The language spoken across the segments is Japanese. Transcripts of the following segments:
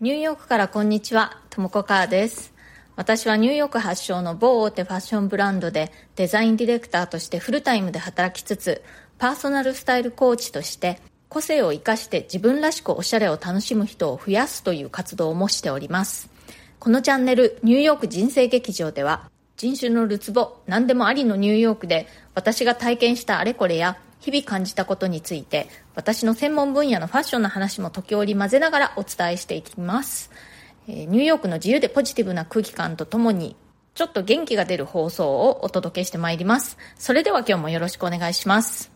ニューヨークからこんにちは、ともこかーです。私はニューヨーク発祥の某大手ファッションブランドでデザインディレクターとしてフルタイムで働きつつ、パーソナルスタイルコーチとして個性を生かして自分らしくおしゃれを楽しむ人を増やすという活動もしております。このチャンネル、ニューヨーク人生劇場では、人種のるつぼ、何でもありのニューヨークで私が体験したあれこれや日々感じたことについて私の専門分野のファッションの話も時折混ぜながらお伝えしていきます、えー、ニューヨークの自由でポジティブな空気感とともにちょっと元気が出る放送をお届けしてまいります。それでは今日もよろしくお願いします。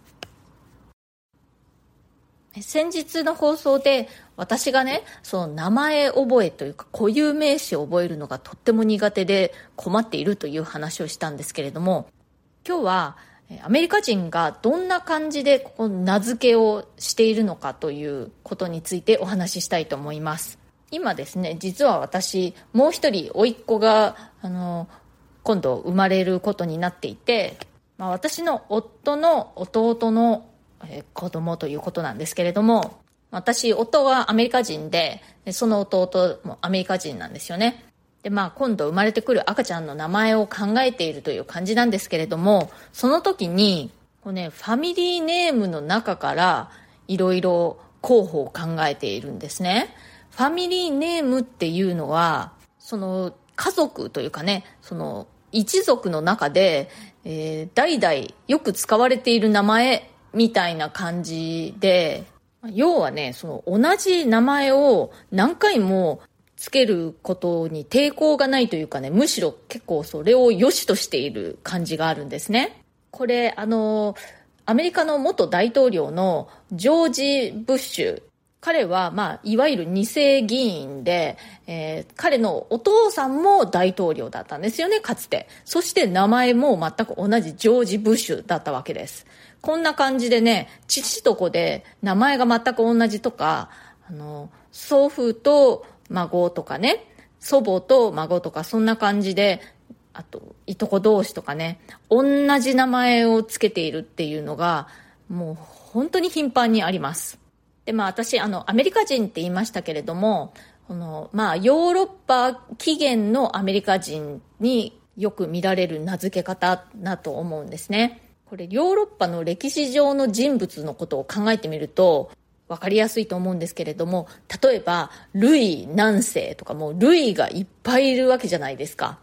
先日の放送で私がねその名前覚えというか固有名詞を覚えるのがとっても苦手で困っているという話をしたんですけれども今日はアメリカ人がどんな感じでここ名付けをしているのかということについてお話ししたいと思います。今ですね実は私もう一人甥っ子があの今度生まれることになっていて、まあ、私の夫の弟の子供ということなんですけれども私夫はアメリカ人でその弟もアメリカ人なんですよね。で、まあ、今度生まれてくる赤ちゃんの名前を考えているという感じなんですけれども、その時に、こうね、ファミリーネームの中からいろいろ候補を考えているんですね。ファミリーネームっていうのは、その家族というかね、その一族の中で、えー、代々よく使われている名前みたいな感じで、要はね、その同じ名前を何回もつけることに抵抗がないというかね、むしろ結構それを良しとしている感じがあるんですね。これ、あの、アメリカの元大統領のジョージ・ブッシュ。彼は、まあ、いわゆる二世議員で、えー、彼のお父さんも大統領だったんですよね、かつて。そして名前も全く同じジョージ・ブッシュだったわけです。こんな感じでね、父と子で名前が全く同じとか、あの、祖父と孫とかね、祖母と孫とかそんな感じで、あと、いとこ同士とかね、同じ名前をつけているっていうのが、もう本当に頻繁にあります。で、まあ私、あの、アメリカ人って言いましたけれども、この、まあヨーロッパ起源のアメリカ人によく見られる名付け方だと思うんですね。これヨーロッパの歴史上の人物のことを考えてみると、分かりやすいと思うんですけれども例えばルイ何世とかもルイがいっぱいいるわけじゃないですか。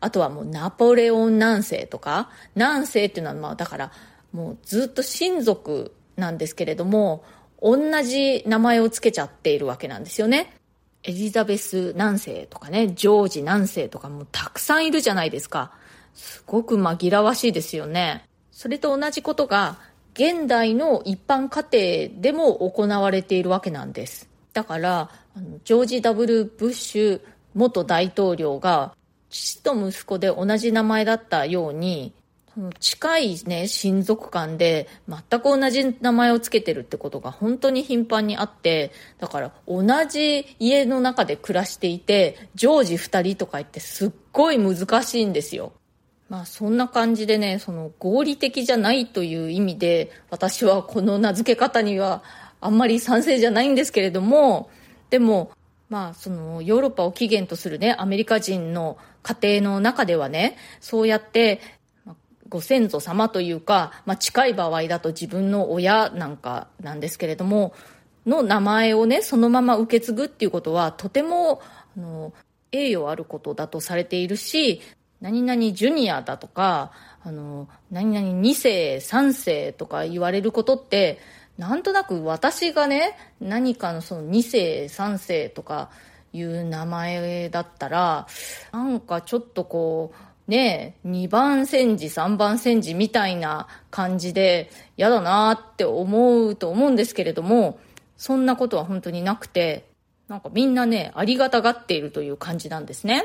あとはもうナポレオン何世とか。何世っていうのはまあだからもうずっと親族なんですけれども同じ名前を付けちゃっているわけなんですよね。エリザベス何世とかねジョージ何世とかもたくさんいるじゃないですか。すごく紛らわしいですよね。それと同じことが現代の一般家庭でも行われているわけなんです。だから、ジョージ・ W・ ブッシュ元大統領が父と息子で同じ名前だったように、近いね、親族間で全く同じ名前を付けてるってことが本当に頻繁にあって、だから同じ家の中で暮らしていて、常時二人とか言ってすっごい難しいんですよ。まあそんな感じでね、その合理的じゃないという意味で、私はこの名付け方にはあんまり賛成じゃないんですけれども、でも、まあそのヨーロッパを起源とするね、アメリカ人の家庭の中ではね、そうやって、ご先祖様というか、まあ近い場合だと自分の親なんかなんですけれども、の名前をね、そのまま受け継ぐっていうことはとても、あの、栄誉あることだとされているし、何々ジュニアだとか、あの、何々2世、3世とか言われることって、なんとなく私がね、何かのその2世、3世とかいう名前だったら、なんかちょっとこう、ね、2番煎じ、3番煎じみたいな感じで嫌だなって思うと思うんですけれども、そんなことは本当になくて、なんかみんなね、ありがたがっているという感じなんですね。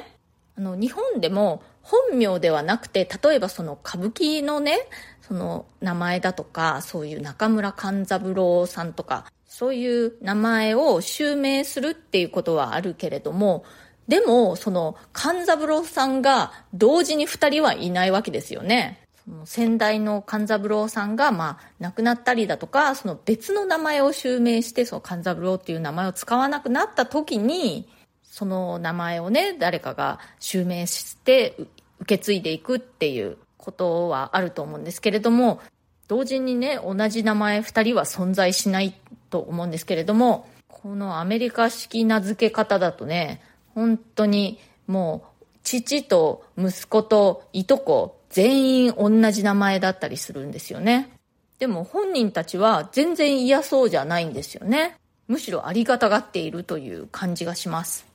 あの、日本でも本名ではなくて、例えばその歌舞伎のね、その名前だとか、そういう中村勘三郎さんとか、そういう名前を襲名するっていうことはあるけれども、でも、その勘三郎さんが同時に二人はいないわけですよね。先代の勘三郎さんが、まあ、亡くなったりだとか、その別の名前を襲名して、その勘三郎っていう名前を使わなくなった時に、その名前をね、誰かが襲名して受け継いでいくっていうことはあると思うんですけれども、同時にね、同じ名前2人は存在しないと思うんですけれども、このアメリカ式名付け方だとね、本当にもう父と息子といとこ全員同じ名前だったりするんですよね。でも本人たちは全然嫌そうじゃないんですよね。むしろありがたがっているという感じがします。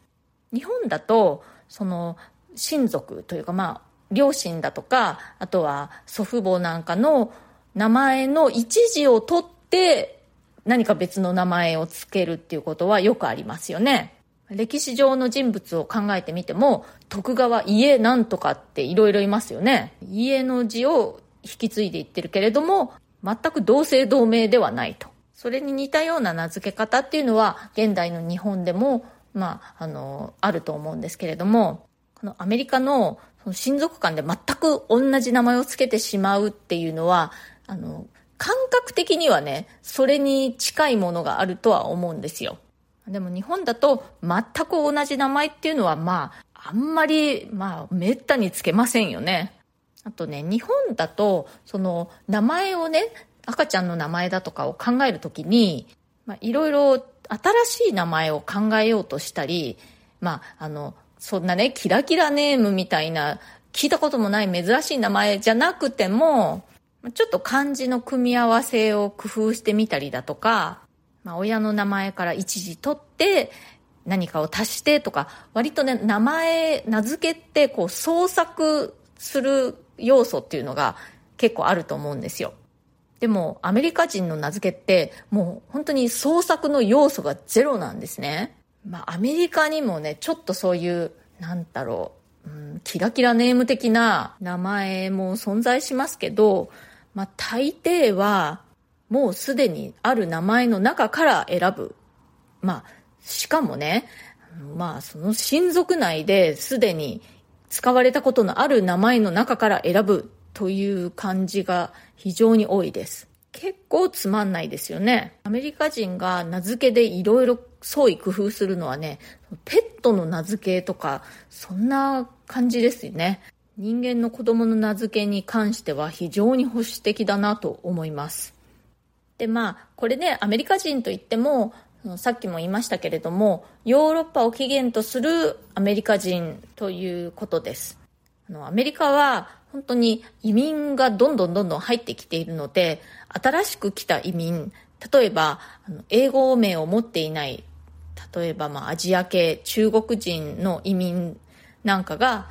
日本だと、その親族というかまあ、両親だとか、あとは祖父母なんかの名前の一字を取って何か別の名前を付けるっていうことはよくありますよね。歴史上の人物を考えてみても、徳川家なんとかっていろいろいますよね。家の字を引き継いでいってるけれども、全く同姓同名ではないと。それに似たような名付け方っていうのは、現代の日本でも、まあ、あの、あると思うんですけれども、このアメリカのその親族間で全く同じ名前を付けてしまうっていうのは、あの、感覚的にはね、それに近いものがあるとは思うんですよ。でも日本だと全く同じ名前っていうのはまあ、あんまり、まあ、めったにつけませんよね。あとね、日本だと、その、名前をね、赤ちゃんの名前だとかを考えるときに、まあ、いろいろ新しい名前を考えようとしたり、まあ、あの、そんなね、キラキラネームみたいな、聞いたこともない珍しい名前じゃなくても、ちょっと漢字の組み合わせを工夫してみたりだとか、まあ、親の名前から一時取って何かを足してとか、割とね、名前、名付けってこう創作する要素っていうのが結構あると思うんですよ。でも、アメリカ人の名付けって、もう本当に創作の要素がゼロなんですね。まあ、アメリカにもね、ちょっとそういう、なんだろう、うん、キラキラネーム的な名前も存在しますけど、まあ、大抵は、もうすでにある名前の中から選ぶ。まあ、しかもね、まあ、その親族内ですでに使われたことのある名前の中から選ぶという感じが非常に多いです。結構つまんないですよね。アメリカ人が名付けでいろいろ創意工夫するのはね、ペットの名付けとか、そんな感じですよね。人間の子供の名付けに関しては非常に保守的だなと思います。で、まあ、これね、アメリカ人といっても、さっきも言いましたけれども、ヨーロッパを起源とするアメリカ人ということです。あの、アメリカは本当に移民がどんどんどんどん入ってきているので、新しく来た移民、例えば、あの英語名を持っていない、例えば、まあ、アジア系、中国人の移民なんかが、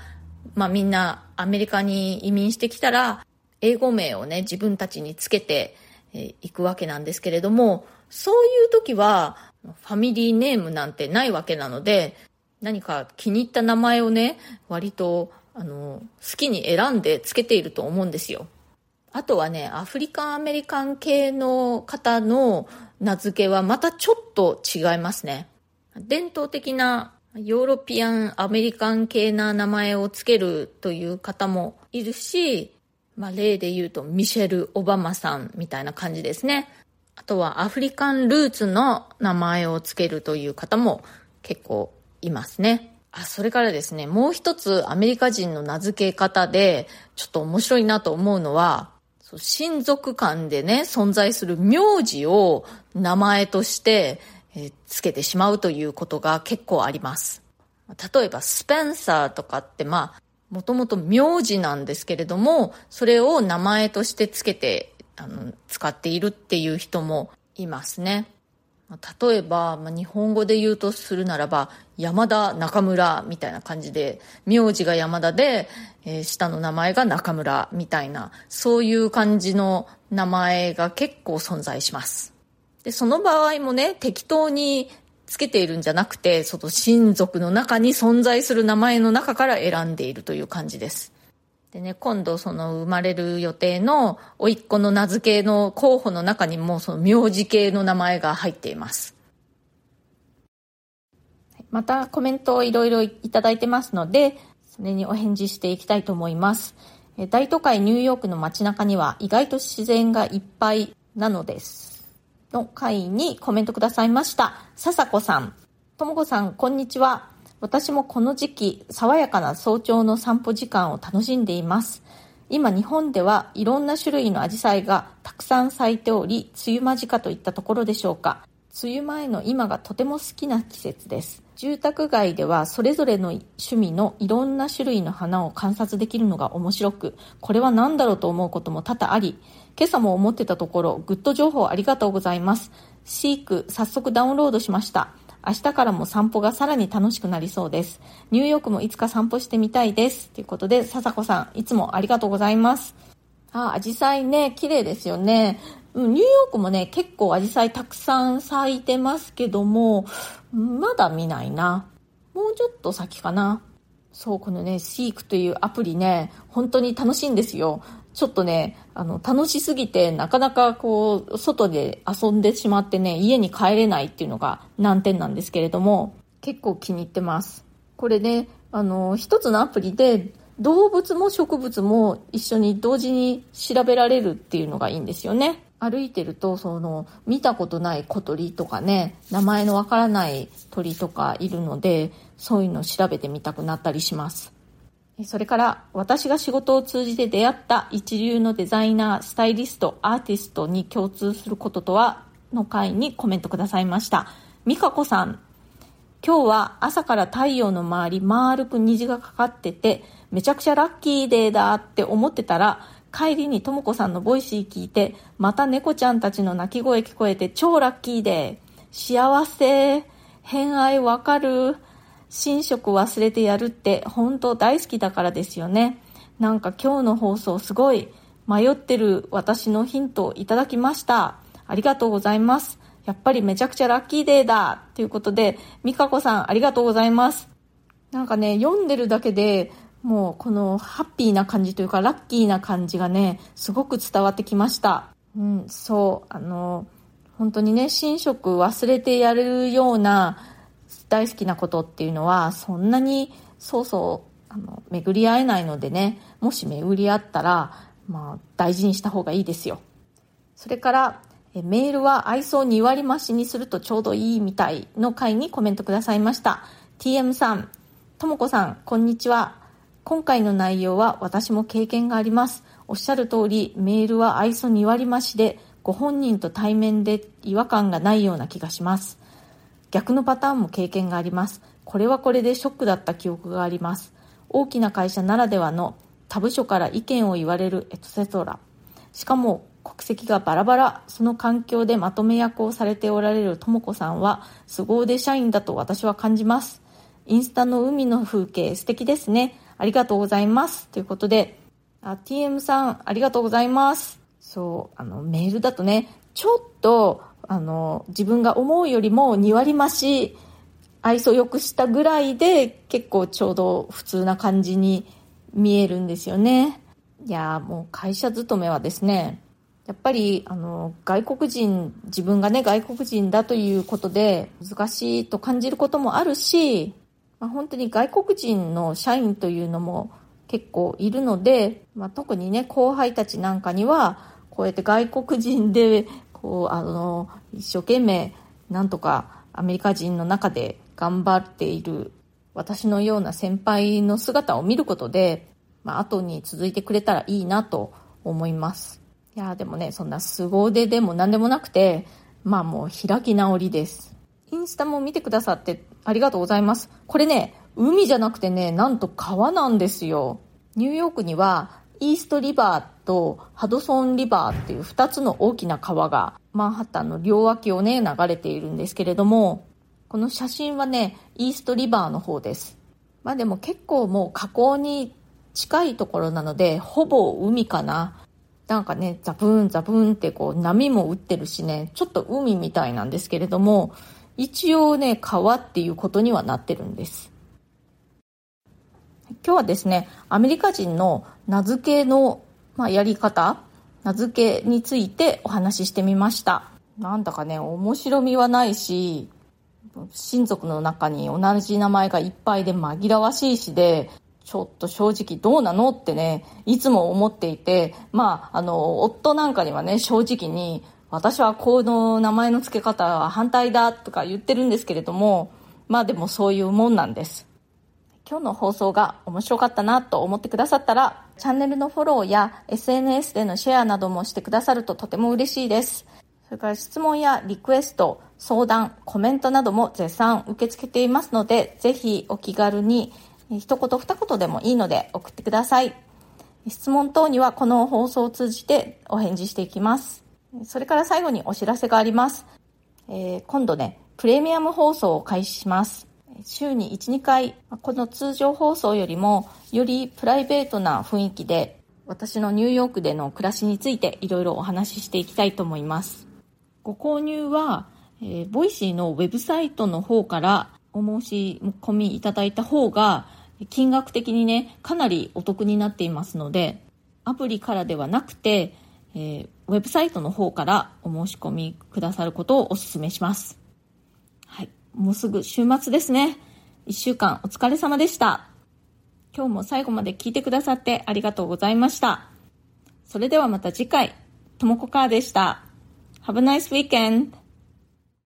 まあ、みんなアメリカに移民してきたら、英語名をね、自分たちにつけて、いくわけなんですけれども、そういう時は、ファミリーネームなんてないわけなので、何か気に入った名前をね、割と、あの、好きに選んでつけていると思うんですよ。あとはね、アフリカンアメリカン系の方の名付けはまたちょっと違いますね。伝統的なヨーロピアンアメリカン系な名前をつけるという方もいるし、まあ、例で言うと、ミシェル・オバマさんみたいな感じですね。あとは、アフリカンルーツの名前を付けるという方も結構いますね。あ、それからですね、もう一つアメリカ人の名付け方で、ちょっと面白いなと思うのは、親族間でね、存在する名字を名前として、え付けてしまうということが結構あります。例えば、スペンサーとかって、まあ、もともと名字なんですけれども、それを名前としてつけて、あの、使っているっていう人もいますね。例えば、まあ、日本語で言うとするならば、山田中村みたいな感じで、名字が山田で、えー、下の名前が中村みたいな、そういう感じの名前が結構存在します。で、その場合もね、適当につけているんじゃなくて、その親族の中に存在する名前の中から選んでいるという感じです。でね、今度その生まれる予定の甥っ子の名付けの候補の中にもその名字系の名前が入っています。またコメントをいろいろいただいてますので、それにお返事していきたいと思います。大都会ニューヨークの街中には意外と自然がいっぱいなのです。の回にコメントくださいました。笹子さん。ともこさん、こんにちは。私もこの時期、爽やかな早朝の散歩時間を楽しんでいます。今日本ではいろんな種類のアジサイがたくさん咲いており、梅雨間近といったところでしょうか。梅雨前の今がとても好きな季節です。住宅街ではそれぞれの趣味のいろんな種類の花を観察できるのが面白く、これは何だろうと思うことも多々あり、今朝も思ってたところ、グッド情報ありがとうございます。 Seek、早速ダウンロードしました。明日からも散歩がさらに楽しくなりそうです。ニューヨークもいつか散歩してみたいです。ということで、笹子さん、いつもありがとうございます。あ、アジサイね、綺麗ですよね。ニューヨークもね、結構アジサイたくさん咲いてますけども、まだ見ないな。もうちょっと先かな。そう、このね、シークというアプリね、本当に楽しいんですよ。ちょっとね、あの、楽しすぎて、なかなかこう、外で遊んでしまってね、家に帰れないっていうのが難点なんですけれども、結構気に入ってます。これね、あの、一つのアプリで、動物も植物も一緒に同時に調べられるっていうのがいいんですよね。歩いてるとその見たことない小鳥とかね名前のわからない鳥とかいるのでそういうのを調べてみたくなったりしますそれから私が仕事を通じて出会った一流のデザイナースタイリストアーティストに共通することとはの回にコメントくださいました。美香子さん今日は朝から太陽の周り丸く虹がかかっててめちゃくちゃラッキーデーだって思ってたら帰りにとも子さんのボイシー聞いて、また猫ちゃんたちの鳴き声聞こえて超ラッキーで、幸せ、偏愛わかる、寝食忘れてやるって本当大好きだからですよね。なんか今日の放送すごい迷ってる私のヒントをいただきました。ありがとうございます。やっぱりめちゃくちゃラッキーデーだということで、みかこさんありがとうございます。なんかね、読んでるだけでもうこのハッピーな感じというかラッキーな感じがね、すごく伝わってきました。うん、そう、あの、本当にね、寝食忘れてやれるような大好きなことっていうのは、そんなにそうそう、あの、巡り合えないのでね、もし巡り合ったら、まあ、大事にした方がいいですよ。それから、えメールは愛想2割増しにするとちょうどいいみたいの回にコメントくださいました。TM さん、ともこさん、こんにちは。今回の内容は私も経験があります。おっしゃる通り、メールは愛想2割増しで、ご本人と対面で違和感がないような気がします。逆のパターンも経験があります。これはこれでショックだった記憶があります。大きな会社ならではの他部署から意見を言われるエトセトラ。しかも国籍がバラバラ、その環境でまとめ役をされておられるとも子さんは、凄腕社員だと私は感じます。インスタの海の風景素敵ですね。ありがとうございます。ということで、あ、TM さん、ありがとうございます。そう、あの、メールだとね、ちょっと、あの、自分が思うよりも2割増し、愛想よくしたぐらいで、結構ちょうど普通な感じに見えるんですよね。いやもう会社勤めはですね、やっぱり、あの、外国人、自分がね、外国人だということで難しいと感じることもあるし、まあ、本当に外国人の社員というのも結構いるので、まあ、特にね後輩たちなんかにはこうやって外国人でこうあの一生懸命なんとかアメリカ人の中で頑張っている私のような先輩の姿を見ることで、まあ後に続いてくれたらいいなと思います。いやでもね、そんな凄腕でも何でもなくて、まあもう開き直りです。インスタも見てくださってありがとうございます。これね、海じゃなくてね、なんと川なんですよ。ニューヨークにはイーストリバーとハドソンリバーっていう2つの大きな川がマンハッタンの両脇をね、流れているんですけれども、この写真はね、イーストリバーの方です。まあでも結構もう河口に近いところなので、ほぼ海かな。なんかね、ザブーンザブーンってこう波も打ってるしね、ちょっと海みたいなんですけれども、一応ね、川っていうことにはなってるんです。今日はですね、アメリカ人の名付けの、まあ、やり方、名付けについてお話ししてみました。なんだかね、面白みはないし、親族の中に同じ名前がいっぱいで紛らわしいしで、ちょっと正直どうなのってね、いつも思っていて、まあ、あの、夫なんかにはね、正直に、私はこの名前の付け方は反対だとか言ってるんですけれども、まあでもそういうもんなんです。今日の放送が面白かったなと思ってくださったら、チャンネルのフォローや SNS でのシェアなどもしてくださるととても嬉しいです。それから質問やリクエスト、相談、コメントなども絶賛受け付けていますので、ぜひお気軽に一言二言でもいいので送ってください。質問等にはこの放送を通じてお返事していきます。それから最後にお知らせがあります。えー、今度ね、プレミアム放送を開始します。週に1、2回、この通常放送よりもよりプライベートな雰囲気で私のニューヨークでの暮らしについていろいろお話ししていきたいと思います。ご購入は、えー、ボイシーのウェブサイトの方からお申し込みいただいた方が金額的にね、かなりお得になっていますので、アプリからではなくて、えー、ウェブサイトの方からお申し込みくださることをお勧めします。もうすぐ週末ですね。一週間お疲れ様でした。今日も最後まで聞いてくださってありがとうございました。それではまた次回、ともこかーでした。Have a nice weekend!